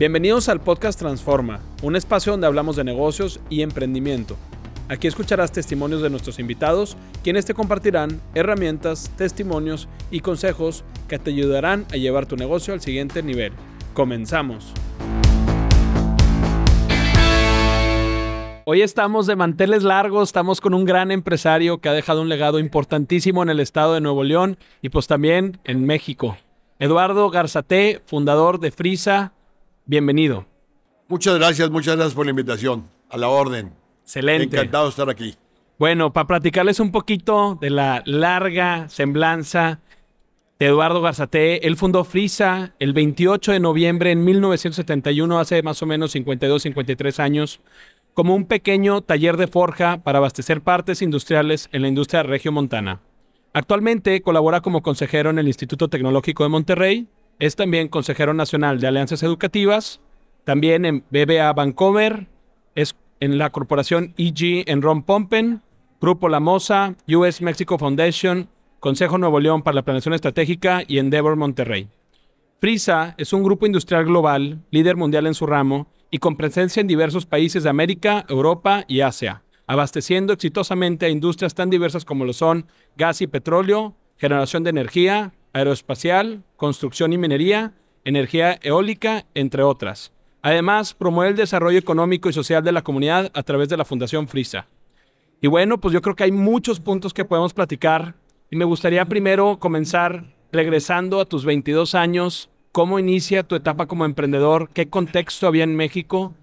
Bienvenidos al podcast Transforma, un espacio donde hablamos de negocios y emprendimiento. Aquí escucharás testimonios de nuestros invitados, quienes te compartirán herramientas, testimonios y consejos que te ayudarán a llevar tu negocio al siguiente nivel. Comenzamos. Hoy estamos de manteles largos, estamos con un gran empresario que ha dejado un legado importantísimo en el estado de Nuevo León y pues también en México. Eduardo Garzate, fundador de Frisa, bienvenido. Muchas gracias, muchas gracias por la invitación. A la orden. Excelente. Encantado de estar aquí. Bueno, para platicarles un poquito de la larga semblanza de Eduardo Garzate, él fundó Frisa el 28 de noviembre en 1971, hace más o menos 52, 53 años, como un pequeño taller de forja para abastecer partes industriales en la industria regiomontana. Actualmente colabora como consejero en el Instituto Tecnológico de Monterrey, es también consejero nacional de alianzas educativas, también en BBA Vancouver, es en la corporación EG en Ron Pompen, Grupo La Mosa, US Mexico Foundation, Consejo Nuevo León para la Planeación Estratégica y Endeavor Monterrey. Frisa es un grupo industrial global, líder mundial en su ramo y con presencia en diversos países de América, Europa y Asia, abasteciendo exitosamente a industrias tan diversas como lo son gas y petróleo, generación de energía, aeroespacial, construcción y minería, energía eólica, entre otras. Además, promueve el desarrollo económico y social de la comunidad a través de la Fundación Frisa. Y bueno, pues yo creo que hay muchos puntos que podemos platicar y me gustaría primero comenzar regresando a tus 22 años, cómo inicia tu etapa como emprendedor, qué contexto había en México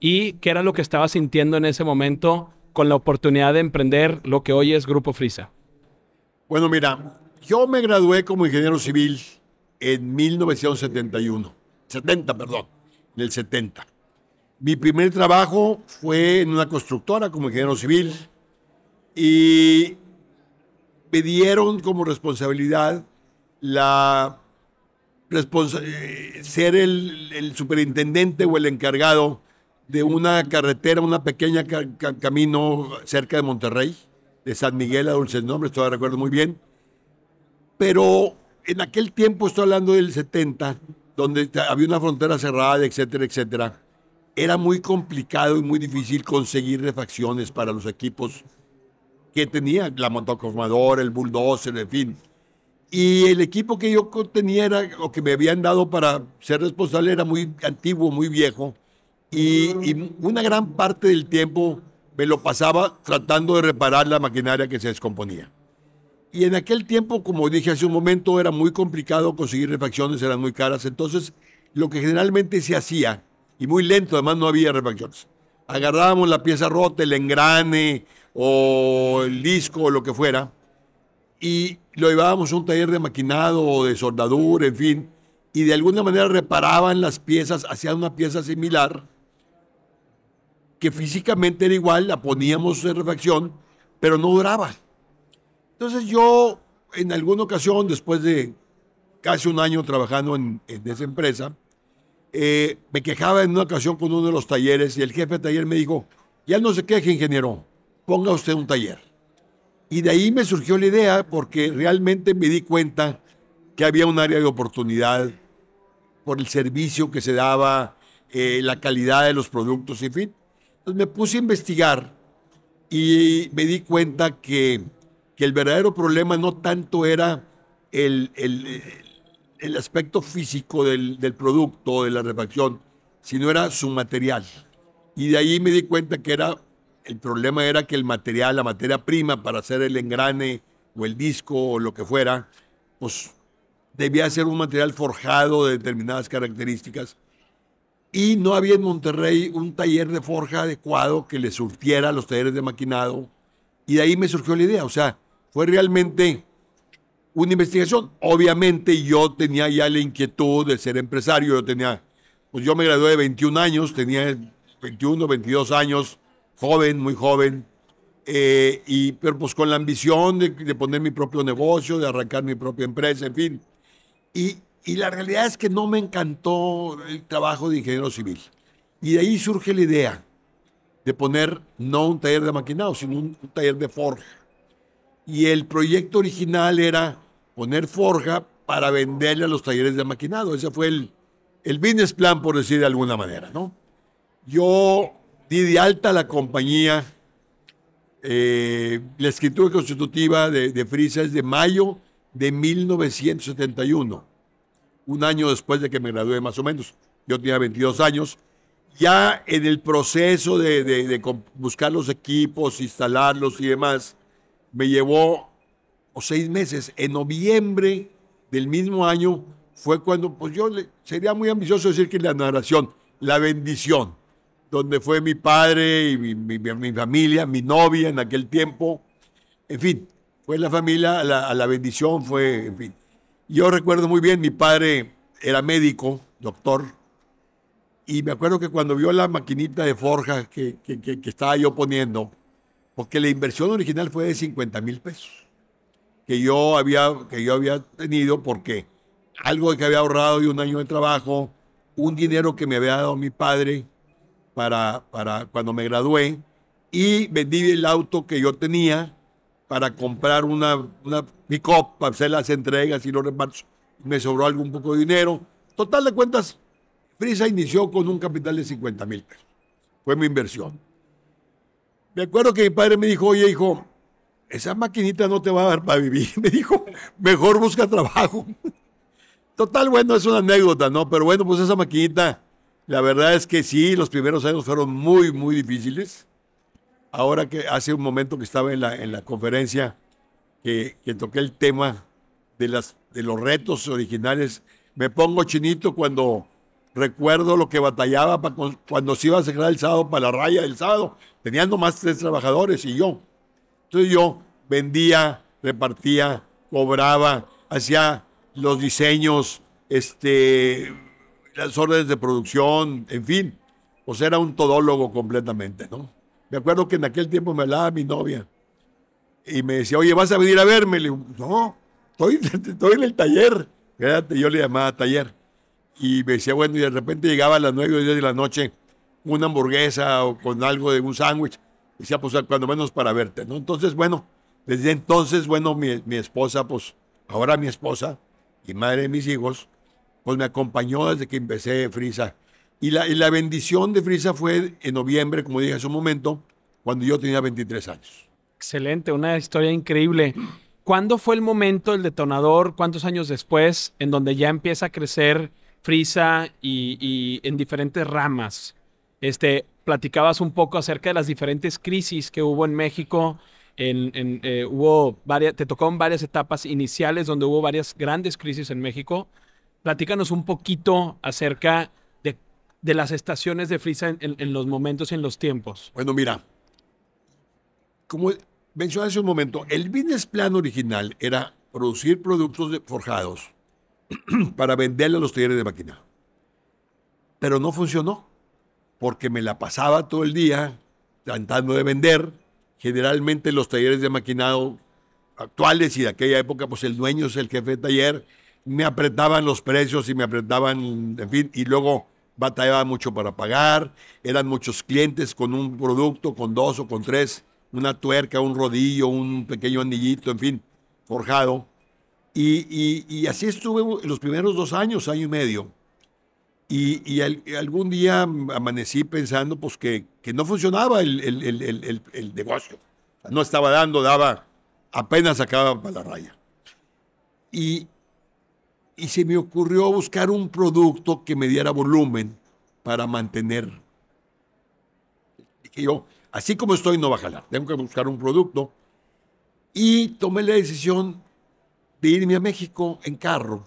y qué era lo que estabas sintiendo en ese momento con la oportunidad de emprender lo que hoy es Grupo Frisa. Bueno, mira, yo me gradué como ingeniero civil en 1971, 70, perdón, en el 70. Mi primer trabajo fue en una constructora como ingeniero civil y me dieron como responsabilidad la ser el, superintendente o el encargado de una carretera, una pequeña camino cerca de Monterrey, de San Miguel a Dulces Nombres, todavía recuerdo muy bien pero en aquel tiempo, estoy hablando del 70, donde había una frontera cerrada, etcétera, etcétera, era muy complicado y muy difícil conseguir refacciones para los equipos que tenía, la motoconformadora, el bulldozer, en fin. Y el equipo que yo tenía era, o que me habían dado para ser responsable era muy antiguo, muy viejo. Y, y, una gran parte del tiempo me lo pasaba tratando de reparar la maquinaria que se descomponía. Y en aquel tiempo, como dije hace un momento, era muy complicado conseguir refacciones, eran muy caras. Entonces, lo que generalmente se hacía, y muy lento, además no había refacciones, agarrábamos la pieza rota, el engrane o el disco o lo que fuera, y lo llevábamos a un taller de maquinado o de soldadura, en fin, y de alguna manera reparaban las piezas, hacían una pieza similar, que físicamente era igual, la poníamos en refacción, pero no duraba. Entonces yo, en alguna ocasión, después de casi un año trabajando en, esa empresa, eh, me quejaba en una ocasión con uno de los talleres y el jefe de taller me dijo, ya no se queje, ingeniero, ponga usted un taller. Y de ahí me surgió la idea porque realmente me di cuenta que había un área de oportunidad por el servicio que se daba, eh, la calidad de los productos, en fin. Entonces me puse a investigar y me di cuenta que que el verdadero problema no tanto era el, el, aspecto físico del, del, producto, de la refacción, sino era su material. Y de ahí me di cuenta que era, el problema era que el material, la materia prima para hacer el engrane o el disco o lo que fuera, pues debía ser un material forjado de determinadas características. Y no había en Monterrey un taller de forja adecuado que le surtiera a los talleres de maquinado. Y de ahí me surgió la idea, o sea, fue realmente una investigación. Obviamente yo tenía ya la inquietud de ser empresario, yo tenía, pues yo me gradué de 21 años, tenía 21, 22 años, joven, muy joven, eh, y, pero pues con la ambición de, poner mi propio negocio, de arrancar mi propia empresa, en fin. Y, y la realidad es que no me encantó el trabajo de ingeniero civil. Y de ahí surge la idea de poner no un taller de maquinado, sino un taller de forja y el proyecto original era poner forja para venderle a los talleres de maquinado. Ese fue el, el business plan, por decir de alguna manera, ¿no? Yo di de alta la compañía, eh, la escritura constitutiva de, de Frisa es de mayo de 1971, un año después de que me gradué más o menos. Yo tenía 22 años. Ya en el proceso de, de- buscar los equipos, instalarlos y demás, me llevó o seis meses. En noviembre del mismo año fue cuando, pues yo sería muy ambicioso decir que la narración, la bendición, donde fue mi padre y mi, mi- mi- mi familia, mi novia en aquel tiempo, en fin, fue la familia, la, la bendición fue, en fin. Yo recuerdo muy bien, mi padre era médico, doctor, y me acuerdo que cuando vio la maquinita de forja que- que- que estaba yo poniendo, porque la inversión original fue de 50 mil pesos, que yo, había, que yo había tenido porque algo que había ahorrado de un año de trabajo, un dinero que me había dado mi padre para, para cuando me gradué, y vendí el auto que yo tenía para comprar una, una para hacer las entregas y los repartos. Me sobró algún poco de dinero. Total de cuentas, Frisa inició con un capital de 50 mil pesos. Fue mi inversión. Me acuerdo que mi padre me dijo, oye, hijo, esa maquinita no te va a dar para vivir. Me dijo, mejor busca trabajo. Total, bueno, es una anécdota, ¿no? Pero bueno, pues esa maquinita, la verdad es que sí, los primeros años fueron muy, muy difíciles. Ahora que hace un momento que estaba en la, en la conferencia, que, que toqué el tema de, las, de los retos originales, me pongo chinito cuando recuerdo lo que batallaba pa- con- cuando se iba a cerrar el sábado para la raya del sábado. Tenían nomás tres trabajadores y yo. Entonces yo vendía, repartía, cobraba, hacía los diseños, este, las órdenes de producción, en fin. Pues era un todólogo completamente, ¿no? Me acuerdo que en aquel tiempo me hablaba mi novia y me decía, oye, ¿vas a venir a verme? Le digo, no, estoy, estoy en el taller. Yo le llamaba taller. Y me decía, bueno, y de repente llegaba a las 9 o 10 de la noche una hamburguesa o con algo de un sándwich. Decía, pues cuando menos para verte, ¿no? Entonces, bueno, desde entonces, bueno, mi, mi esposa, pues ahora mi esposa y madre de mis hijos, pues me acompañó desde que empecé Frisa. Y la, y la bendición de Frisa fue en noviembre, como dije hace un momento, cuando yo tenía 23 años. Excelente, una historia increíble. ¿Cuándo fue el momento, el detonador, cuántos años después, en donde ya empieza a crecer Frisa y, en diferentes ramas? Este, platicabas un poco acerca de las diferentes crisis que hubo en México. En, en, eh, hubo varias, te varias etapas iniciales donde hubo varias grandes crisis en México. Platícanos un poquito acerca de, las estaciones de Frisa en, los momentos y en los tiempos. Bueno, mira, como mencioné hace un momento, el business plan original era producir productos forjados para venderle a los talleres de maquinado. Pero no funcionó, porque me la pasaba todo el día tratando de vender. Generalmente los talleres de maquinado actuales y de aquella época, pues el dueño es el jefe de taller, me apretaban los precios y me apretaban, en fin, y luego batallaba mucho para pagar, eran muchos clientes con un producto, con dos o con tres, una tuerca, un rodillo, un pequeño anillito, en fin, forjado. Y, así estuve los primeros dos años, año y medio. Y, y al- y algún día amanecí pensando pues que, no funcionaba el, negocio. No estaba dando, daba, apenas sacaba para la raya. Y, y se me ocurrió buscar un producto que me diera volumen para mantener. Dije yo, así como estoy no va a jalar, tengo que buscar un producto. Y tomé la decisión de irme a México en carro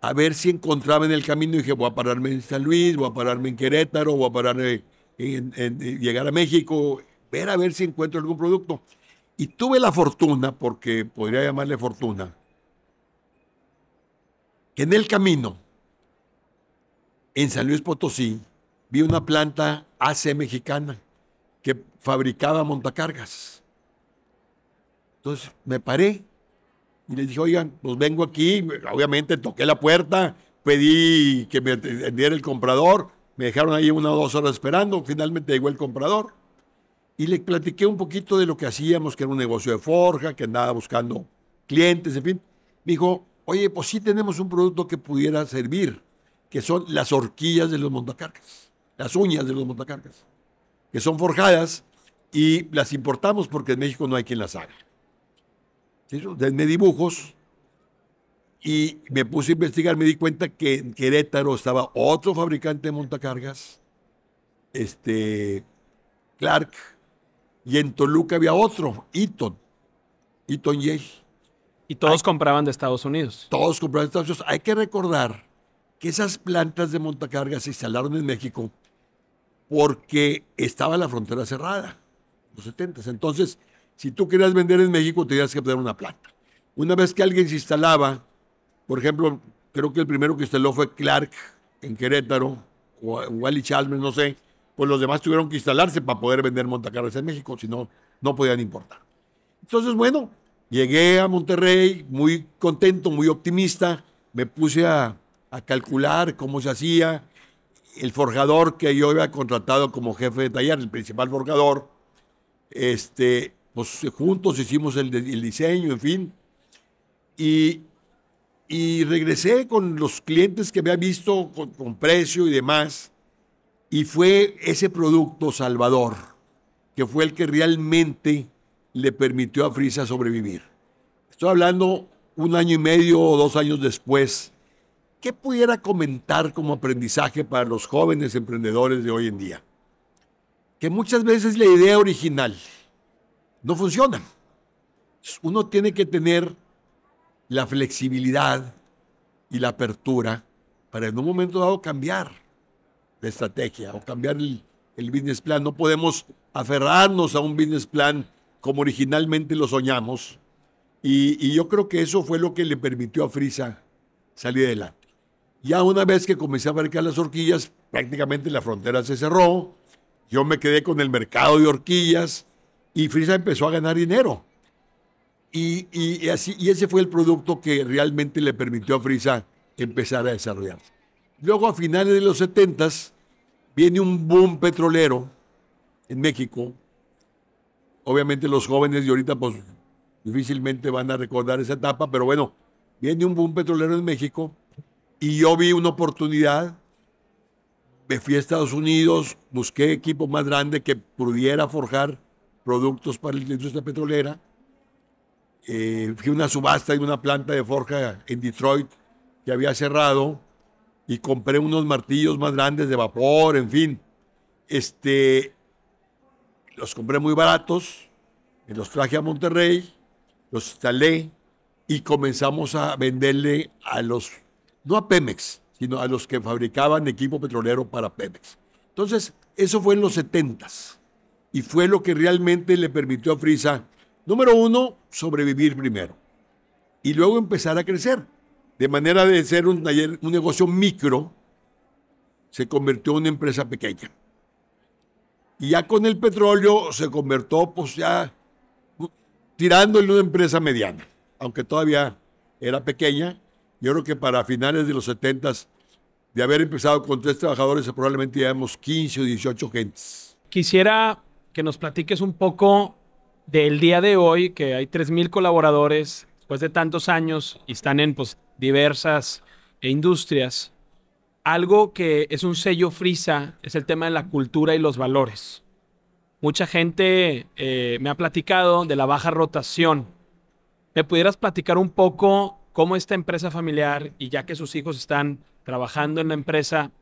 a ver si encontraba en el camino. Dije, voy a pararme en San Luis, voy a pararme en Querétaro, voy a pararme en, en- en llegar a México, ver a ver si encuentro algún producto. Y tuve la fortuna, porque podría llamarle fortuna, que en el camino, en San Luis Potosí, vi una planta AC mexicana que fabricaba montacargas. Entonces me paré y les dije, oigan, pues vengo aquí, obviamente toqué la puerta, pedí que me atendiera el comprador, me dejaron ahí una o dos horas esperando, finalmente llegó el comprador y le platiqué un poquito de lo que hacíamos, que era un negocio de forja, que andaba buscando clientes, en fin. Me dijo, oye, pues sí tenemos un producto que pudiera servir. que son las horquillas de los montacargas, las uñas de los montacargas, que son forjadas y las importamos porque en México no hay quien las haga. Denme dibujos y me puse a investigar, me di cuenta que en Querétaro estaba otro fabricante de montacargas, este, Clark, y en Toluca había otro, Eaton, Eaton Yale. Y todos compraban de Estados Unidos. Todos compraban de Estados Unidos. Hay que recordar que esas plantas de montacargas se instalaron en México porque estaba la frontera cerrada, los 70. Entonces, si tú querías vender en México, tenías que poner una planta. Una vez que alguien se instalaba, por ejemplo, creo que el primero que instaló fue Clark en Querétaro, o Wally Chalmers, no sé, pues los demás tuvieron que instalarse para poder vender montacargas en México, si no, no podían importar. Entonces, bueno, llegué a Monterrey muy contento, muy optimista, me puse a, a calcular cómo se hacía. El forjador que yo había contratado como jefe de taller, el principal forjador, este, pues juntos hicimos el, el diseño, en fin. Y, y, regresé con los clientes que había visto con, con precio y demás. Y fue ese producto Salvador, que fue el que realmente le permitió a Frisa sobrevivir. Estoy hablando un año y medio o dos años después ¿qué pudiera comentar como aprendizaje para los jóvenes emprendedores de hoy en día? Que muchas veces la idea original no funciona. Uno tiene que tener la flexibilidad y la apertura para en un momento dado cambiar la estrategia o cambiar el, business plan. No podemos aferrarnos a un business plan como originalmente lo soñamos. Y, y yo creo que eso fue lo que le permitió a Frisa salir adelante. Ya una vez que comencé a fabricar las horquillas, prácticamente la frontera se cerró. Yo me quedé con el mercado de horquillas y Frisa empezó a ganar dinero. Y, así, y ese fue el producto que realmente le permitió a Frisa empezar a desarrollarse. Luego, a finales de los 70 viene un boom petrolero en México. Obviamente los jóvenes de ahorita pues difícilmente van a recordar esa etapa, pero bueno, viene un boom petrolero en México y yo vi una oportunidad, me fui a Estados Unidos, busqué equipo más grande que pudiera forjar productos para la industria petrolera. Eh, fui a una subasta de una planta de forja en Detroit que había cerrado y compré unos martillos más grandes de vapor, en fin. Este, los compré muy baratos, me los traje a Monterrey, los instalé y comenzamos a venderle a los no a Pemex, sino a los que fabricaban equipo petrolero para Pemex. Entonces, eso fue en los 70 y fue lo que realmente le permitió a Frisa, número uno, sobrevivir primero y luego empezar a crecer. De manera de ser un, negocio micro, se convirtió en una empresa pequeña. Y ya con el petróleo se convirtió, pues ya tirando en una empresa mediana, aunque todavía era pequeña, yo creo que para finales de los 70 de haber empezado con tres trabajadores, probablemente llevamos 15 o 18 gentes. Quisiera que nos platiques un poco del día de hoy, que hay 3.000 colaboradores después de tantos años y están en pues, diversas industrias. Algo que es un sello frisa es el tema de la cultura y los valores. Mucha gente eh, me ha platicado de la baja rotación. ¿Me pudieras platicar un poco cómo esta empresa familiar, y ya que sus hijos están trabajando en la empresa,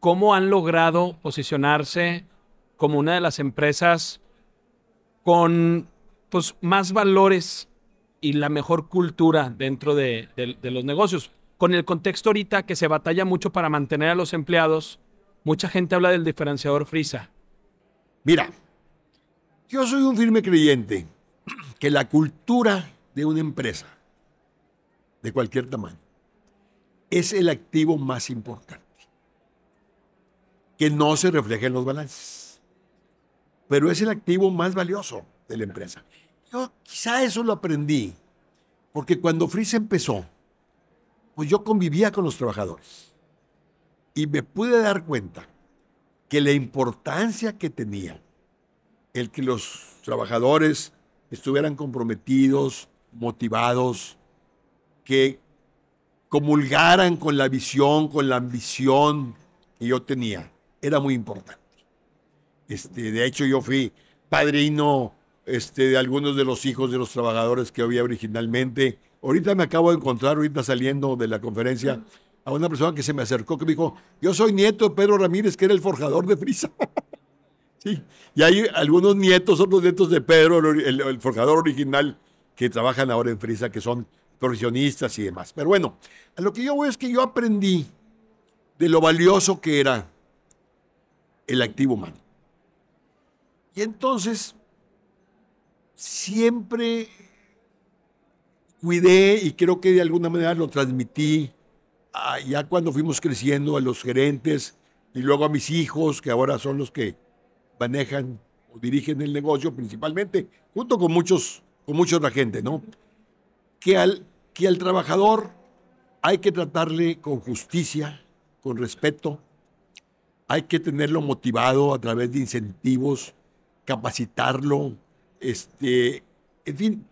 cómo han logrado posicionarse como una de las empresas con pues, más valores y la mejor cultura dentro de, de los negocios. Con el contexto ahorita que se batalla mucho para mantener a los empleados, mucha gente habla del diferenciador Frisa. Mira, yo soy un firme creyente que la cultura de una empresa de cualquier tamaño, es el activo más importante, que no se refleja en los balances, pero es el activo más valioso de la empresa. Yo quizá eso lo aprendí, porque cuando Freeze empezó, pues yo convivía con los trabajadores y me pude dar cuenta que la importancia que tenía el que los trabajadores estuvieran comprometidos, motivados, que comulgaran con la visión, con la ambición que yo tenía. Era muy importante. Este, de hecho, yo fui padrino este, de algunos de los hijos de los trabajadores que había originalmente. Ahorita me acabo de encontrar, ahorita saliendo de la conferencia, a una persona que se me acercó que me dijo, yo soy nieto de Pedro Ramírez, que era el forjador de Frisa. sí, y hay algunos nietos, otros nietos de Pedro, el, forjador original, que trabajan ahora en Frisa, que son profesionistas y demás. Pero bueno, a lo que yo voy es que yo aprendí de lo valioso que era el activo humano. Y entonces siempre cuidé y creo que de alguna manera lo transmití ya cuando fuimos creciendo a los gerentes y luego a mis hijos, que ahora son los que manejan o dirigen el negocio principalmente, junto con muchos, con mucha otra gente, ¿no? Que al, que al trabajador hay que tratarle con justicia, con respeto, hay que tenerlo motivado a través de incentivos, capacitarlo, este, en fin,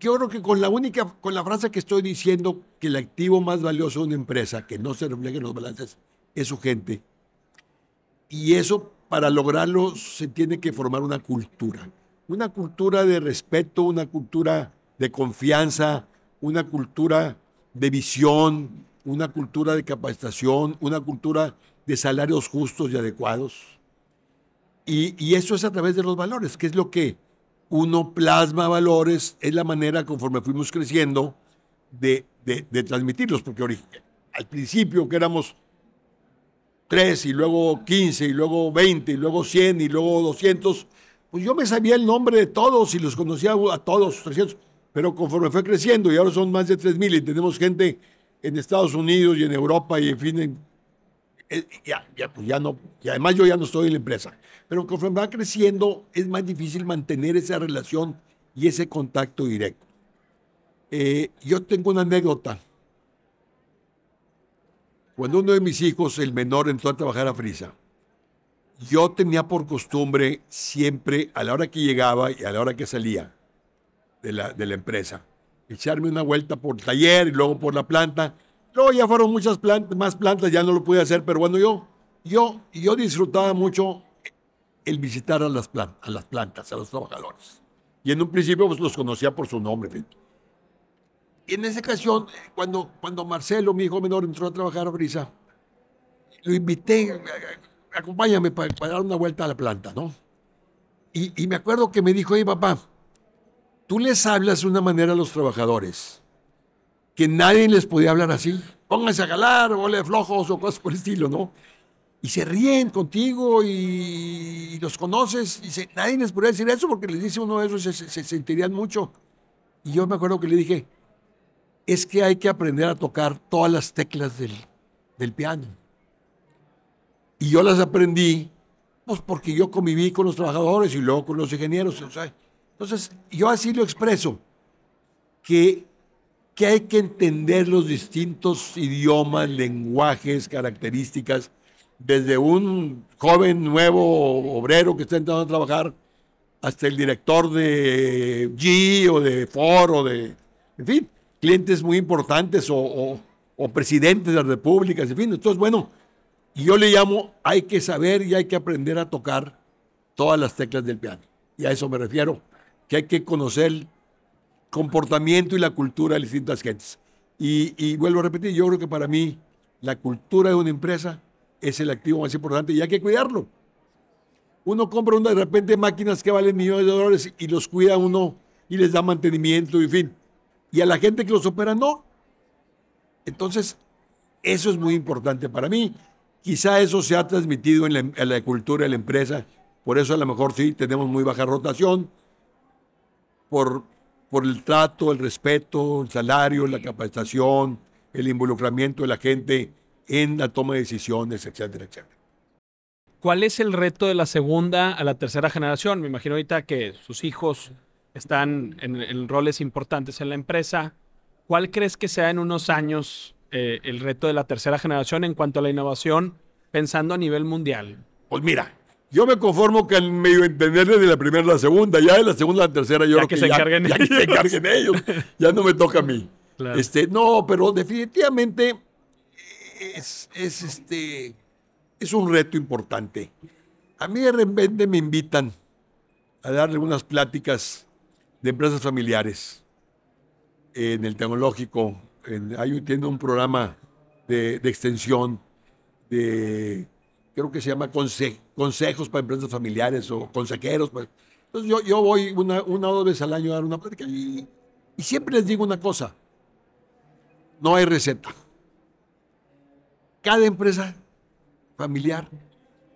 yo creo que con la única, con la frase que estoy diciendo que el activo más valioso de una empresa, que no se refleja en los balances, es su gente. Y eso, para lograrlo, se tiene que formar una cultura. Una cultura de respeto, una cultura de confianza, una cultura de visión, una cultura de capacitación, una cultura de salarios justos y adecuados. Y, eso es a través de los valores, que es lo que uno plasma valores, es la manera conforme fuimos creciendo de, de, transmitirlos, porque al principio que éramos tres y luego 15 y luego 20 y luego 100 y luego 200, pues yo me sabía el nombre de todos y los conocía a todos, 300, pero conforme fue creciendo y ahora son más de 3.000 y tenemos gente en Estados Unidos y en Europa y en fin, en eh, ya, ya, pues ya no, y además yo ya no estoy en la empresa. Pero conforme va creciendo, es más difícil mantener esa relación y ese contacto directo. Eh, yo tengo una anécdota. Cuando uno de mis hijos, el menor, entró a trabajar a Frisa, yo tenía por costumbre siempre, a la hora que llegaba y a la hora que salía de la, de la empresa, echarme una vuelta por el taller y luego por la planta Luego ya fueron muchas plantas, más plantas, ya no lo pude hacer, pero bueno, yo, yo, yo disfrutaba mucho el visitar a las, plantas, a las plantas, a los trabajadores. Y en un principio pues, los conocía por su nombre. Y en esa ocasión, cuando, cuando Marcelo, mi hijo menor, entró a trabajar a Brisa, lo invité, acompáñame para, dar una vuelta a la planta, ¿no? Y, y me acuerdo que me dijo, oye papá, tú les hablas de una manera a los trabajadores que nadie les podía hablar así. Pónganse a jalar, o de flojos o cosas por el estilo, ¿no? Y se ríen contigo y, los conoces. Y nadie les podría decir eso porque les dice uno de esos se, se, sentirían mucho. Y yo me acuerdo que le dije, es que hay que aprender a tocar todas las teclas del, del piano. Y yo las aprendí, pues porque yo conviví con los trabajadores y luego con los ingenieros. O sea, entonces, yo así lo expreso, que que hay que entender los distintos idiomas, lenguajes, características, desde un joven nuevo obrero que está entrando a trabajar hasta el director de G o de Ford o de, en fin, clientes muy importantes o, o presidentes de las repúblicas, en fin. Entonces, bueno, yo le llamo, hay que saber y hay que aprender a tocar todas las teclas del piano. Y a eso me refiero, que hay que conocer comportamiento y la cultura de distintas gentes. Y, vuelvo a repetir, yo creo que para mí la cultura de una empresa es el activo más importante y hay que cuidarlo. Uno compra de repente máquinas que valen millones de dólares y los cuida uno y les da mantenimiento, en fin. Y a la gente que los opera no. Entonces, eso es muy importante para mí. Quizá eso se ha transmitido en la, en la cultura de la empresa. Por eso a lo mejor sí tenemos muy baja rotación. Por, por el trato, el respeto, el salario, la capacitación, el involucramiento de la gente en la toma de decisiones, etcétera, etcétera. ¿Cuál es el reto de la segunda a la tercera generación? Me imagino ahorita que sus hijos están en, roles importantes en la empresa. ¿Cuál crees que sea en unos años eh, el reto de la tercera generación en cuanto a la innovación, pensando a nivel mundial? Pues mira, yo me conformo que al medio entender de la primera a la segunda, ya de la segunda a la tercera yo ya que, se encarguen ya, ellos. que se encarguen ellos. Ya no me toca a mí. Claro. Este, no, pero definitivamente es, es, este, es un reto importante. A mí de repente me invitan a darle unas pláticas de empresas familiares en el tecnológico. En, hay, tiene un programa de, extensión de, creo que se llama conse- consejos para empresas familiares o consejeros. pues. Entonces yo, yo voy una, una o dos veces al año a dar una plática y siempre les digo una cosa, no hay receta. Cada empresa familiar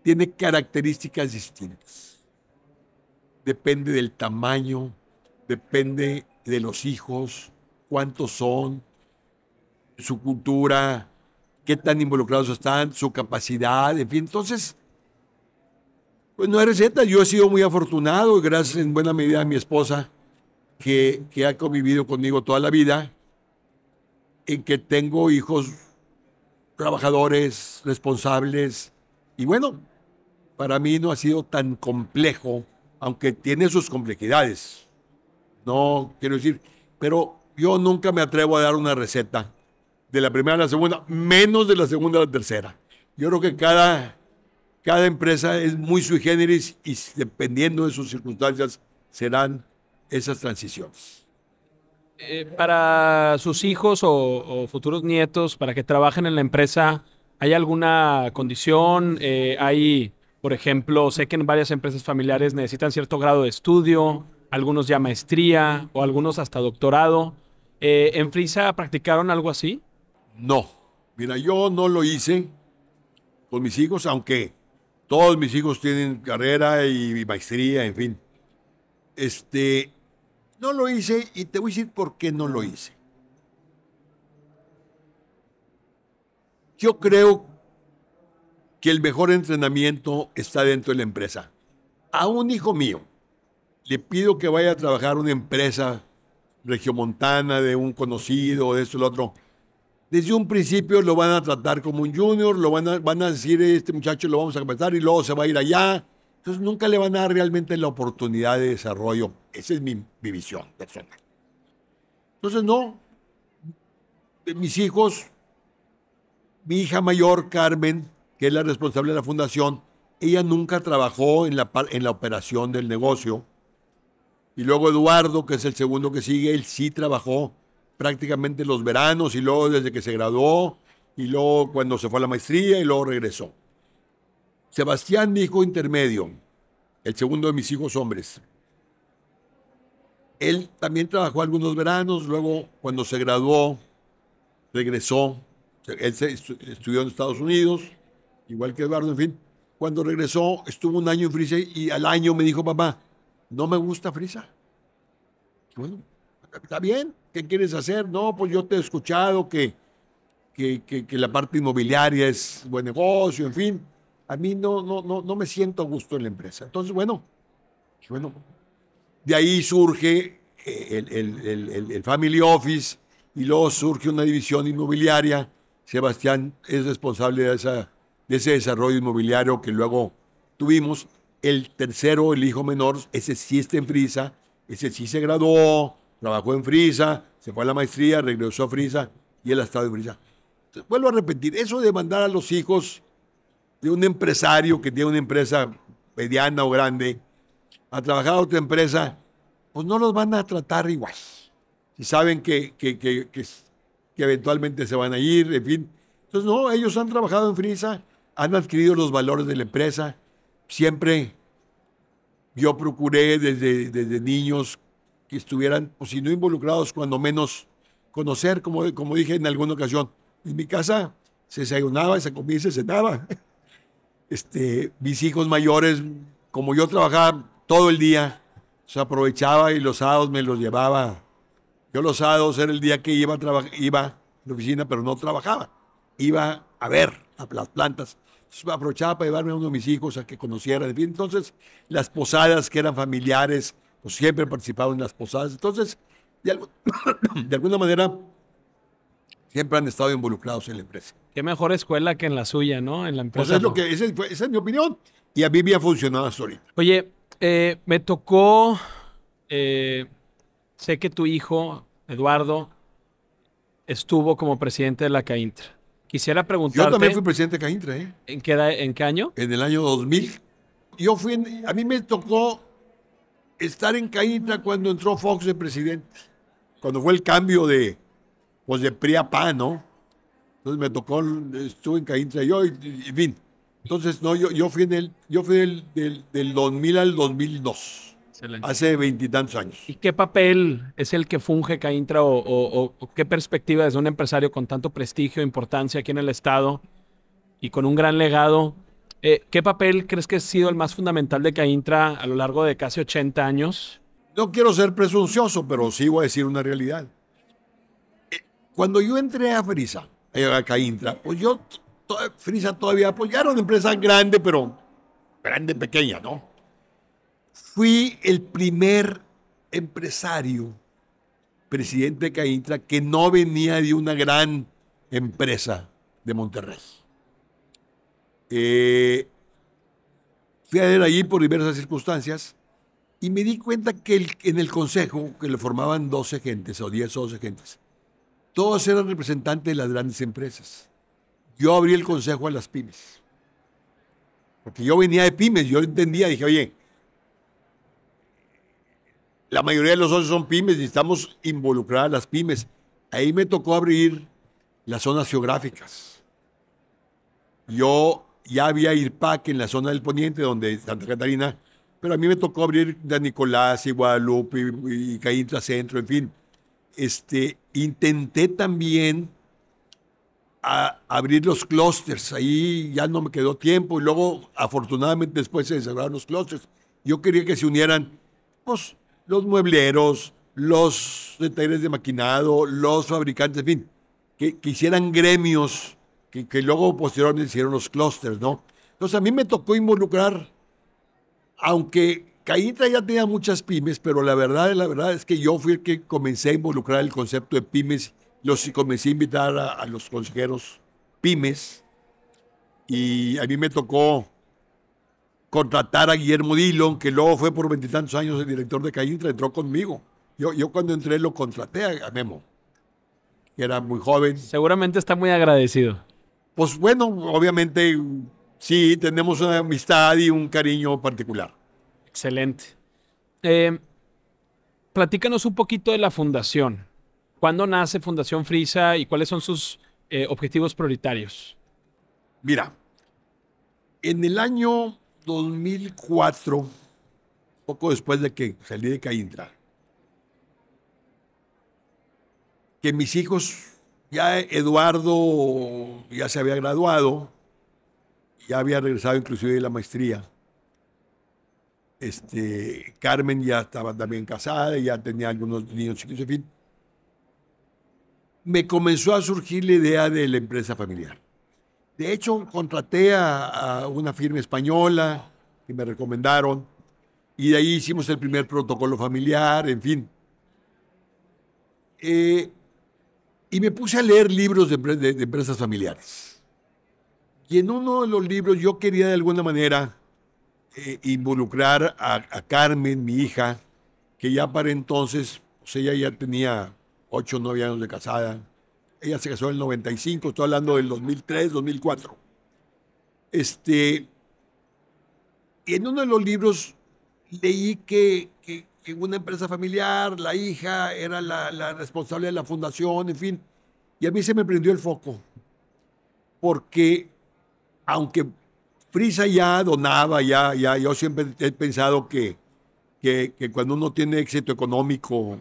tiene características distintas. Depende del tamaño, depende de los hijos, cuántos son, su cultura, qué tan involucrados están, su capacidad, en fin. Entonces, pues no hay receta. Yo he sido muy afortunado, gracias en buena medida a mi esposa, que, que ha convivido conmigo toda la vida, en que tengo hijos trabajadores, responsables, y bueno, para mí no ha sido tan complejo, aunque tiene sus complejidades. No quiero decir, pero yo nunca me atrevo a dar una receta de la primera a la segunda, menos de la segunda a la tercera. Yo creo que cada, cada empresa es muy sui generis y dependiendo de sus circunstancias serán esas transiciones. Eh, para sus hijos o, futuros nietos, para que trabajen en la empresa, ¿hay alguna condición? Eh, hay, por ejemplo, sé que en varias empresas familiares necesitan cierto grado de estudio, algunos ya maestría o algunos hasta doctorado. Eh, ¿En Frisa practicaron algo así? No, mira, yo no lo hice con mis hijos, aunque todos mis hijos tienen carrera y maestría, en fin. Este, no lo hice y te voy a decir por qué no lo hice. Yo creo que el mejor entrenamiento está dentro de la empresa. A un hijo mío le pido que vaya a trabajar una empresa regiomontana de un conocido, de esto y lo otro. Desde un principio lo van a tratar como un junior, lo van a, van a decir, este muchacho lo vamos a capacitar y luego se va a ir allá. Entonces nunca le van a dar realmente la oportunidad de desarrollo. Esa es mi, visión personal. Entonces no, mis hijos, mi hija mayor, Carmen, que es la responsable de la fundación, ella nunca trabajó en la, en la operación del negocio. Y luego Eduardo, que es el segundo que sigue, él sí trabajó prácticamente los veranos y luego desde que se graduó y luego cuando se fue a la maestría y luego regresó. Sebastián, mi hijo intermedio, el segundo de mis hijos hombres. Él también trabajó algunos veranos, luego cuando se graduó, regresó. Él estudió en Estados Unidos, igual que Eduardo, en fin. Cuando regresó, estuvo un año en Frisa y al año me dijo, papá, no me gusta Frisa. Bueno, está bien, ¿qué quieres hacer? No, pues yo te he escuchado que, que- que la parte inmobiliaria es buen negocio, en fin. A mí no, no, no, no me siento a gusto en la empresa. Entonces, bueno, bueno, de ahí surge eh, el, el- el- el- Family Office y luego surge una división inmobiliaria. Sebastián es responsable de, esa, de ese desarrollo inmobiliario que luego tuvimos. El tercero, el hijo menor, ese sí está en Frisa, ese sí se graduó, trabajó en Frisa, se fue a la maestría, regresó a Frisa y él ha estado en Frisa. Vuelvo a repetir, eso de mandar a los hijos de un empresario que tiene una empresa mediana o grande a trabajar a otra empresa, pues no los van a tratar igual. Si saben que, que, que, que, eventualmente se van a ir, en fin. Entonces, no, ellos han trabajado en Frisa, han adquirido los valores de la empresa. Siempre yo procuré desde, desde niños que estuvieran, pues si no involucrados, cuando menos conocer, como, como dije en alguna ocasión. En mi casa se desayunaba, se comía y se cenaba. Este, mis hijos mayores, como yo trabajaba todo el día, se aprovechaba y los sábados me los llevaba. Yo los sábados era el día que iba a, iba a la oficina, pero no trabajaba. Iba a ver a las plantas. Entonces, aprovechaba para llevarme a uno de mis hijos a que fin, Entonces, las posadas que eran familiares, pues siempre participaba en las posadas. Entonces, de alguna manera, siempre han estado involucrados en la empresa. Qué mejor escuela que en la suya, ¿no? En la Pues empresa. es lo no. que, esa, es mi opinión. Y a mí me ha funcionado hasta ahorita. Oye, eh, me tocó, eh, sé que tu hijo, Eduardo, estuvo como presidente de la CAINTRA. Quisiera preguntarte... Yo también fui presidente de CAINTRA, ¿eh? ¿En qué, edad- en qué año? En el año 2000. Yo fui, en- a mí me tocó estar en CAINTRA cuando entró Fox de presidente. Cuando fue el cambio de, pues de PRI a PAN, ¿no? Entonces me tocó, estuve en CAINTRA yo, y, y- en fin. Entonces, no, yo, yo fui, en el, yo fui del, del, del 2000 al 2002, Excelente. hace veintitantos años. ¿Y qué papel es el que funge CAINTRA o, o- o- o qué perspectiva desde un empresario con tanto prestigio e importancia aquí en el Estado y con un gran legado? eh, ¿Qué papel crees que ha sido el más fundamental de CAINTRA a lo largo de casi 80 años? No quiero ser presuncioso, pero sí voy a decir una realidad. Cuando yo entré a Frisa, a Caintra, pues yo, to- Frisa todavía, pues ya era una empresa grande, pero grande, pequeña, ¿no? Fui el primer empresario, presidente de Caintra, que no venía de una gran empresa de Monterrey. Eh, fui a ver allí por diversas circunstancias y me di cuenta que en el consejo, que le formaban 12 gentes o 10 o 12 gentes, todos eran representantes de las grandes empresas. Yo abrí el consejo a las pymes. Porque yo venía de pymes, yo entendía, dije, oye, la mayoría de los socios son pymes, necesitamos involucrar a las pymes. Ahí me tocó abrir las zonas geográficas. Yo ya había IRPAC en la zona del poniente, donde Santa Catarina, pero a mí me tocó abrir de Nicolás y Guadalupe y, y Caíntra Centro, en fin. Este, intenté también abrir los clústeres, ahí ya no me quedó tiempo y luego afortunadamente después se desarrollaron los clústeres. Yo quería que se unieran pues, los muebleros, los talleres de maquinado, los fabricantes, en fin, que, que hicieran gremios que, que luego posteriormente hicieron los clústeres, ¿no? Entonces a mí me tocó involucrar, aunque Caítra ya tenía muchas pymes, pero la verdad, la verdad es que yo fui el que comencé a involucrar el concepto de pymes, los comencé a invitar a, a los consejeros pymes, y a mí me tocó contratar a Guillermo Dillon, que luego fue por veintitantos años el director de Caintra, entró conmigo. Yo, yo cuando entré lo contraté a, a Memo, que era muy joven. Seguramente está muy agradecido. Pues bueno, obviamente sí, tenemos una amistad y un cariño particular. Excelente. Eh, platícanos un poquito de la fundación. ¿Cuándo nace Fundación Frisa y cuáles son sus eh, objetivos prioritarios? Mira, en el año 2004, poco después de que salí de Caintra, que mis hijos, ya Eduardo ya se había graduado, ya había regresado inclusive de la maestría. Este, Carmen ya estaba también casada, ya tenía algunos niños chiquitos, en fin. Me comenzó a surgir la idea de la empresa familiar. De hecho, contraté a, una firma española que me recomendaron y de ahí hicimos el primer protocolo familiar, en fin. Eh, y me puse a leer libros de empresas familiares. Y en uno de los libros yo quería de alguna manera eh, involucrar a, Carmen, mi hija, que ya para entonces, pues ella ya tenía 8 o 9 años de casada. Ella se casó en el 95, estoy hablando del 2003, 2004. Este, y en uno de los libros leí que, que, que en una empresa familiar la hija era la responsable de la fundación, en fin. Y a mí se me prendió el foco. Porque aunque Frisa ya donaba, ya, ya, yo siempre he pensado que, que, cuando uno tiene éxito económico,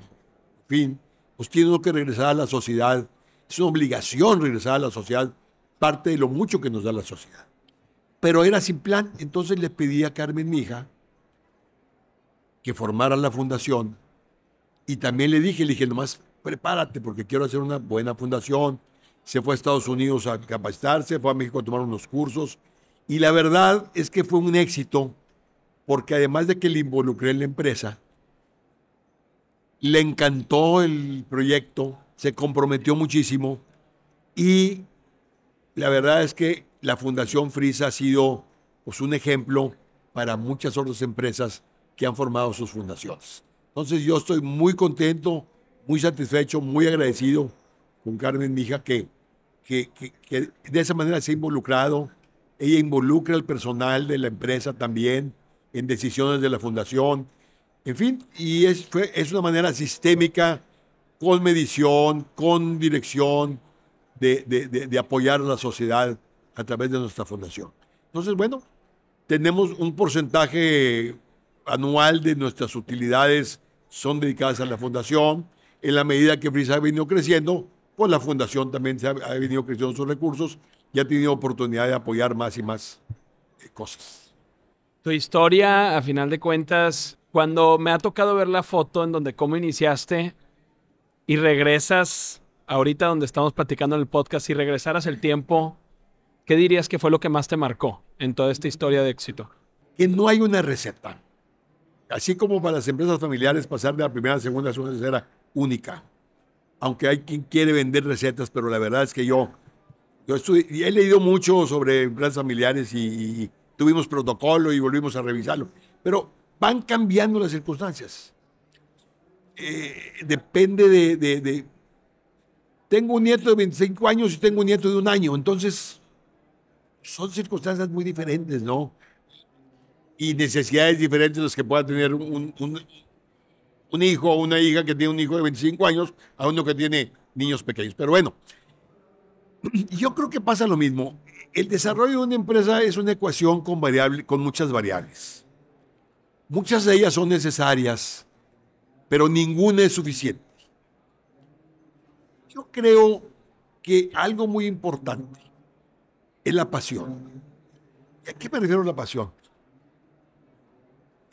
fin, pues tiene uno que regresar a la sociedad. Es una obligación regresar a la sociedad, parte de lo mucho que nos da la sociedad. Pero era sin plan, entonces le pedí a Carmen, mi hija, que formara la fundación. Y también le dije, le dije, nomás prepárate porque quiero hacer una buena fundación. Se fue a Estados Unidos a capacitarse, fue a México a tomar unos cursos. Y la verdad es que fue un éxito porque además de que le involucré en la empresa, le encantó el proyecto, se comprometió muchísimo y la verdad es que la Fundación Frisa ha sido pues, un ejemplo para muchas otras empresas que han formado sus fundaciones. Entonces yo estoy muy contento, muy satisfecho, muy agradecido con Carmen, mi hija, que, que, que, de esa manera se ha involucrado. Ella involucra al personal de la empresa también en decisiones de la fundación. En fin, y es, fue, es una manera sistémica, con medición, con dirección, de, de, de, apoyar a la sociedad a través de nuestra fundación. Entonces, bueno, tenemos un porcentaje anual de nuestras utilidades son dedicadas a la fundación. En la medida que Frisa ha venido creciendo, pues la fundación también se ha, venido creciendo sus recursos y ha tenido oportunidad de apoyar más y más eh, cosas. Tu historia, a final de cuentas, cuando me ha tocado ver la foto en donde cómo iniciaste y regresas ahorita donde estamos platicando en el podcast y regresaras el tiempo, ¿qué dirías que fue lo que más te marcó en toda esta historia de éxito? Que no hay una receta. Así como para las empresas familiares pasar de la primera a la segunda a la tercera única. Aunque hay quien quiere vender recetas, pero la verdad es que yo, yo he leído mucho sobre empresas familiares y, tuvimos protocolo y volvimos a revisarlo. Pero van cambiando las circunstancias. Eh, depende de, de, Tengo un nieto de 25 años y tengo un nieto de un año, entonces son circunstancias muy diferentes, ¿no? y necesidades diferentes los que pueda tener un, un, hijo o una hija que tiene un hijo de 25 años a uno que tiene niños pequeños. Pero bueno, yo creo que pasa lo mismo. El desarrollo de una empresa es una ecuación con, variable, con muchas variables. Muchas de ellas son necesarias, pero ninguna es suficiente. Yo creo que algo muy importante es la pasión. ¿A qué me refiero la pasión?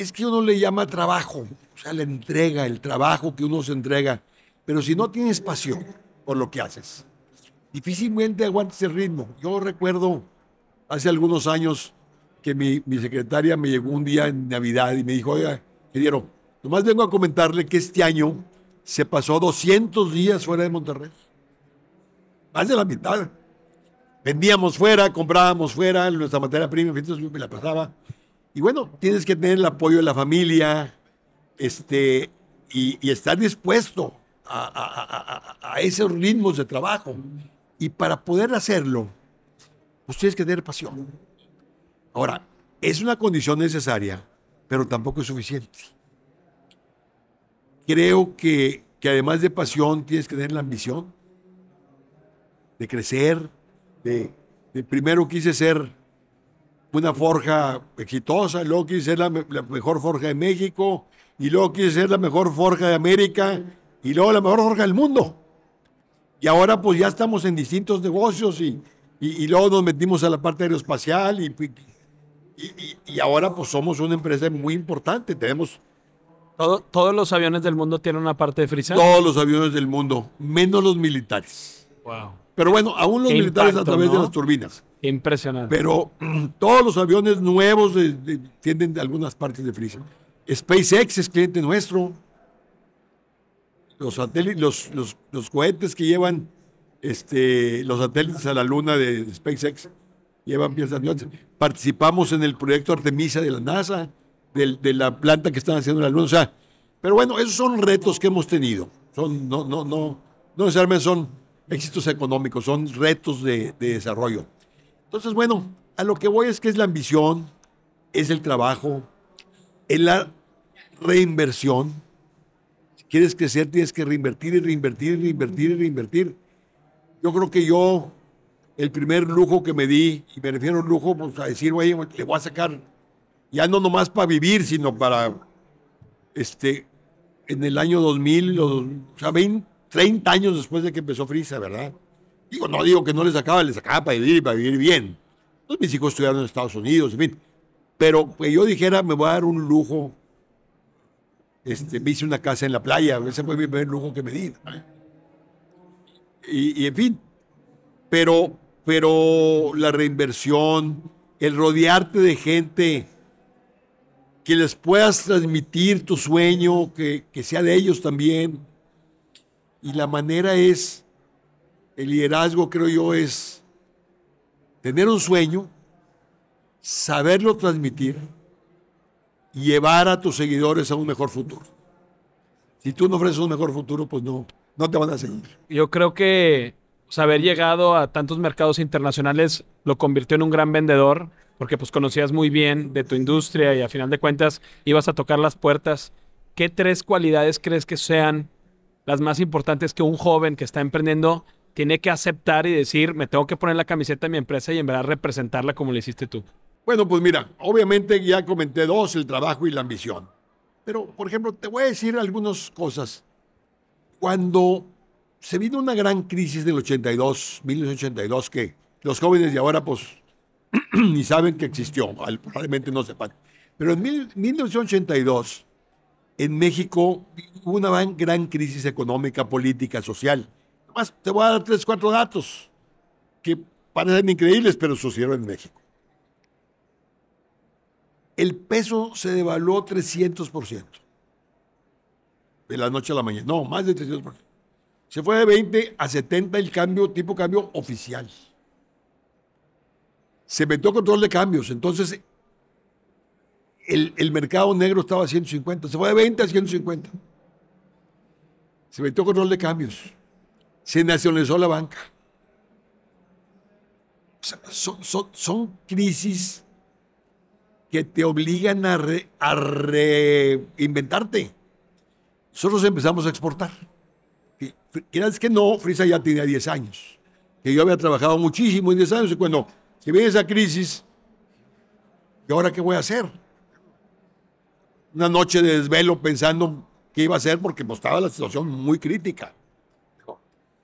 es que uno le llama trabajo, o sea, la entrega, el trabajo que uno se entrega. Pero si no tienes pasión por lo que haces, difícilmente aguantes el ritmo. Yo recuerdo hace algunos años que mi, secretaria me llegó un día en Navidad y me dijo, oiga, ingeniero, nomás vengo a comentarle que este año se pasó 200 días fuera de Monterrey. Más de la mitad. Vendíamos fuera, comprábamos fuera, nuestra materia prima, me la pasaba y bueno, tienes que tener el apoyo de la familia este, y, estar dispuesto a, esos ritmos de trabajo. Y para poder hacerlo, pues tienes que tener pasión. Ahora, es una condición necesaria, pero tampoco es suficiente. Creo que, que además de pasión, tienes que tener la ambición de crecer, de, primero quise ser una forja exitosa, luego quise ser la, mejor forja de México, y luego quise ser la mejor forja de América, y luego la mejor forja del mundo. Y ahora pues ya estamos en distintos negocios y, y, luego nos metimos a la parte aeroespacial y, y, ahora pues somos una empresa muy importante. Tenemos... ¿Todos los aviones del mundo tienen una parte de frisa? Todos los aviones del mundo, menos los militares. Wow. Pero bueno, aún los militares a través de las turbinas. Impresionante. Pero todos los aviones nuevos tienen algunas partes de frisa. SpaceX es cliente nuestro. Los, satélites, los, los, cohetes que llevan este, los satélites a la luna de, SpaceX llevan piezas. Participamos en el proyecto Artemisa de la NASA, de, la planta que están haciendo la luna. O sea, pero bueno, esos son retos que hemos tenido. Son, no, no, no, no necesariamente son éxitos económicos, son retos de, desarrollo. Entonces, bueno, a lo que voy es que es la ambición, es el trabajo, es la reinversión. Quieres crecer, tienes que reinvertir y reinvertir y reinvertir y reinvertir. Yo creo que yo, el primer lujo que me di, y me refiero a un lujo, pues a decir, oye, le voy a sacar, ya no nomás para vivir, sino para, este, en el año 2000, o sea, 20, 30 años después de que empezó Frisa, ¿verdad? Digo, no digo que no les sacaba, les sacaba para vivir y para vivir bien. Entonces mis hijos estudiaron en Estados Unidos, en fin. Pero que yo dijera, me voy a dar un lujo. Este, me hice una casa en la playa, ese fue mi primer lujo que me. Y, y, en fin, pero, pero la reinversión, el rodearte de gente que les puedas transmitir tu sueño, que, que sea de ellos también, y la manera es, el liderazgo creo yo es tener un sueño, saberlo transmitir llevar a tus seguidores a un mejor futuro. Si tú no ofreces un mejor futuro, pues no, no te van a seguir. Yo creo que sea, haber llegado a tantos mercados internacionales lo convirtió en un gran vendedor, porque pues conocías muy bien de tu industria y a final de cuentas ibas a tocar las puertas. ¿Qué tres cualidades crees que sean las más importantes que un joven que está emprendiendo tiene que aceptar y decir, me tengo que poner la camiseta de mi empresa y en verdad representarla como lo hiciste tú? Bueno, pues mira, obviamente ya comenté dos, el trabajo y la ambición. Pero, por ejemplo, te voy a decir algunas cosas. Cuando se vino una gran crisis del 82, 1982, que los jóvenes de ahora pues ni saben que existió, probablemente no sepan. Pero en 1982, en México hubo una gran crisis económica, política, social. Además, te voy a dar tres, cuatro datos que parecen increíbles, pero sucedieron en México. El peso se devaluó 300%. De la noche a la mañana. No, más de 300%. Se fue de 20 a 70 el cambio, tipo cambio oficial. Se metió control de cambios. Entonces, el, mercado negro estaba a 150. Se fue de 20 a 150. Se metió control de cambios. Se nacionalizó la banca. son, crisis que te obligan a, reinventarte. Nosotros empezamos a exportar. Quieras que no, Frisa ya tenía 10 años. Que yo había trabajado muchísimo en 10 años. Y cuando se viene esa crisis, ¿y ahora qué voy a hacer? Una noche de desvelo pensando qué iba a hacer porque pues, estaba la situación muy crítica.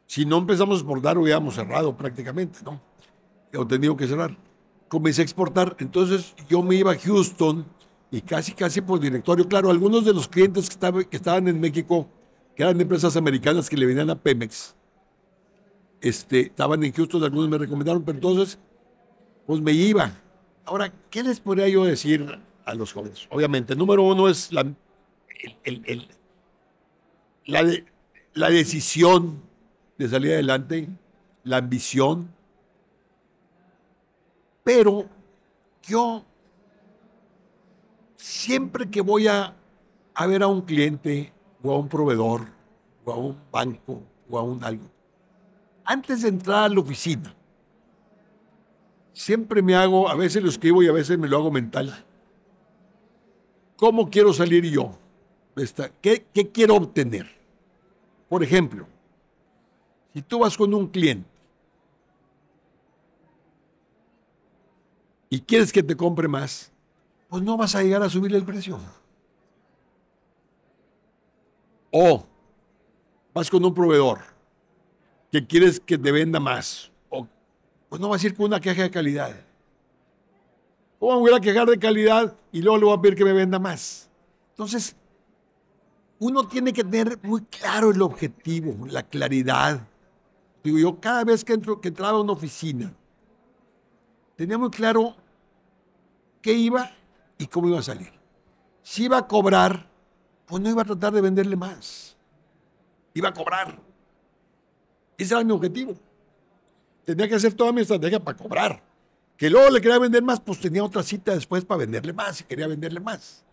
Si no empezamos a exportar, hubiéramos cerrado prácticamente, ¿no? He tenido que cerrar. Comencé a exportar. Entonces yo me iba a Houston y casi, casi por directorio. Claro, algunos de los clientes que, estaban en México que eran empresas americanas que le venían a Pemex. Este, estaban en Houston, algunos me recomendaron, pero entonces, pues me iba. Ahora, ¿qué les podría yo decir a los jóvenes? Obviamente, número uno es la, la, la decisión de salir adelante, la ambición, pero yo siempre que voy a, a ver a un cliente, o a un proveedor, o a un banco, o a un algo. Antes de entrar a la oficina, siempre me hago, a veces lo escribo y a veces me lo hago mental. ¿Cómo quiero salir yo? ¿Qué, qué quiero obtener? Por ejemplo, si tú vas con un cliente y quieres que te compre más, pues no vas a llegar a subir el precio. O vas con un proveedor que quieres que te venda más. O, pues no vas a ir con una queja de calidad. O voy a quejar de calidad y luego le voy a pedir que me venda más. Entonces, uno tiene que tener muy claro el objetivo, la claridad. Digo, yo cada vez que, entro, que entraba a una oficina, tenía muy claro qué iba y cómo iba a salir. Si iba a cobrar, pues no iba a tratar de venderle más. Iba a cobrar. Ese era mi objetivo. Tenía que hacer toda mi estrategia para cobrar. Que luego le quería vender más, pues tenía otra cita después para venderle más y quería venderle más.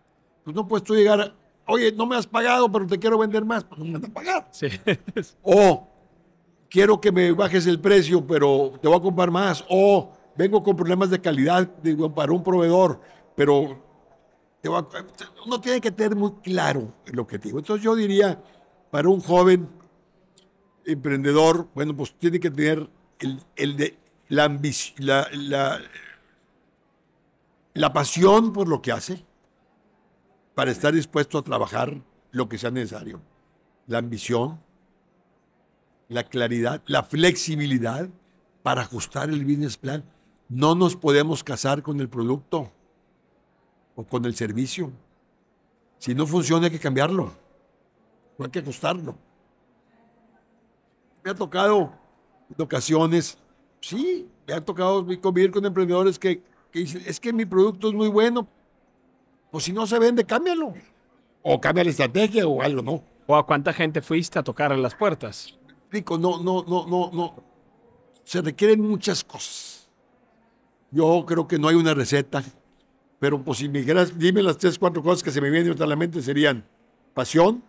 Pues no puedes tú llegar, oye, no me has pagado, pero te quiero vender más, pues no me vas a pagar. Sí. o quiero que me bajes el precio, pero te voy a comprar más. O vengo con problemas de calidad para un proveedor, pero uno tiene que tener muy claro el objetivo. Entonces yo diría, para un joven emprendedor, bueno, pues tiene que tener el, de, la, la, la, la pasión por lo que hace, para estar dispuesto a trabajar lo que sea necesario. La ambición, la claridad, la flexibilidad para ajustar el business plan. No nos podemos casar con el producto o con el servicio. Si no funciona hay que cambiarlo, no hay que ajustarlo. Me ha tocado en ocasiones, sí, me ha tocado convivir con emprendedores que, dicen, es que mi producto es muy bueno, pues si no se vende, cámbialo. O cambia la estrategia o algo, ¿no? ¿O a cuánta gente fuiste a tocar en las puertas? Rico, no, no, no, no, no. Se requieren muchas cosas. Yo creo que no hay una receta pero pues si me dijeras, dime las tres, cuatro cosas que se me vienen a la mente serían pasión,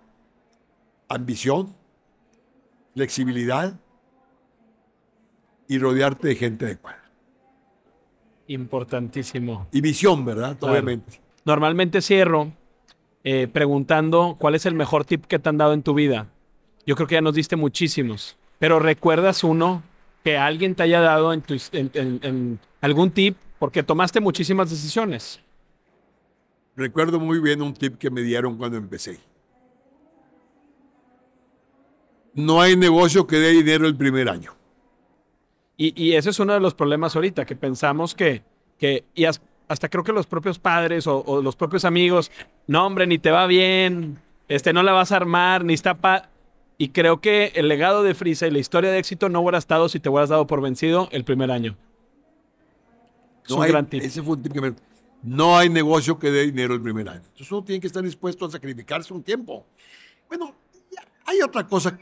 ambición flexibilidad y rodearte de gente adecuada. Importantísimo. Y visión, ¿verdad? Claro. Obviamente. Normalmente cierro eh, preguntando cuál es el mejor tip que te han dado en tu vida. Yo creo que ya nos diste muchísimos, pero ¿recuerdas uno que alguien te haya dado en, tu, en, en- en algún tip? Porque tomaste muchísimas decisiones. Recuerdo muy bien un tip que me dieron cuando empecé. No hay negocio que dé dinero el primer año. Y, y ese es uno de los problemas ahorita, que pensamos que, que y as- hasta creo que los propios padres o, o los propios amigos, no hombre, ni te va bien, este, no la vas a armar, ni está pa... Y creo que el legado de Frisa y la historia de éxito no hubiera estado si te hubieras dado por vencido el primer año. No hay- gran. Ese fue un tip que me... No hay negocio que dé dinero el primer año. Entonces uno tiene que estar dispuesto a sacrificarse un tiempo. Bueno, hay otra cosa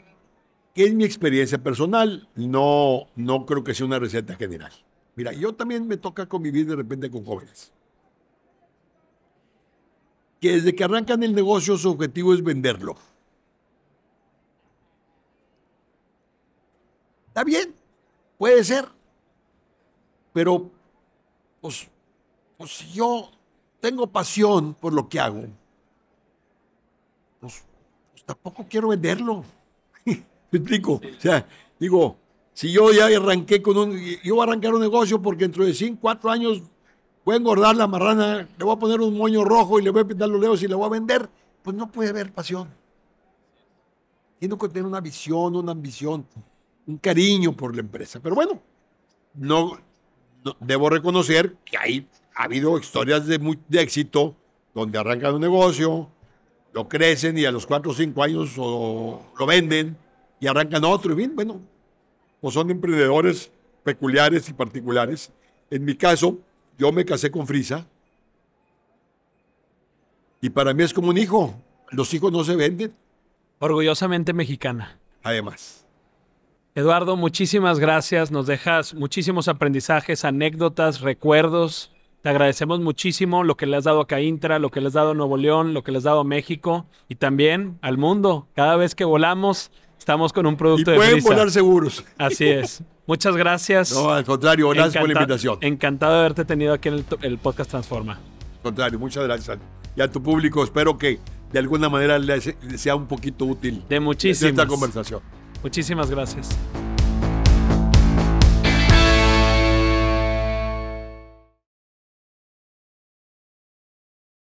que es mi experiencia personal. No, no creo que sea una receta general. Mira, yo también me toca convivir de repente con jóvenes. Que desde que arrancan el negocio su objetivo es venderlo. Está bien, puede ser. Pero, pues, pues si yo tengo pasión por lo que hago, pues, pues tampoco quiero venderlo. ¿Me explico? O sea, digo, si yo ya arranqué con un. Yo voy a arrancar un negocio porque dentro de 5, 4 años voy a engordar la marrana, le voy a poner un moño rojo y le voy a pintar los dedos y le voy a vender, pues no puede haber pasión. Tiene que tener una visión, una ambición, un cariño por la empresa. Pero bueno, no, no- debo reconocer que hay, ha habido historias de, muy- de éxito donde arrancan un negocio, lo crecen y a los 4 o 5 años o- lo venden y arrancan otro. Y bien, bueno, pues son emprendedores peculiares y particulares. En mi caso, yo me casé con Frisa y para mí es como un hijo. Los hijos no se venden, Orgullosamente mexicana. además. Eduardo, muchísimas gracias. Nos dejas muchísimos aprendizajes, anécdotas, recuerdos. Te agradecemos muchísimo lo que le has dado a Caintra, lo que le has dado a Nuevo León, lo que le has dado a México y también al mundo. Cada vez que volamos, estamos con un Y producto de pueden volar seguros. Así es. Muchas gracias. No, al contrario, gracias por la invitación. Encantado de haberte tenido aquí en el, podcast Transforma. Al contrario, muchas gracias. Y a tu público, espero que de alguna manera le se- le sea un poquito útil De muchísimas. esta conversación. Muchísimas gracias.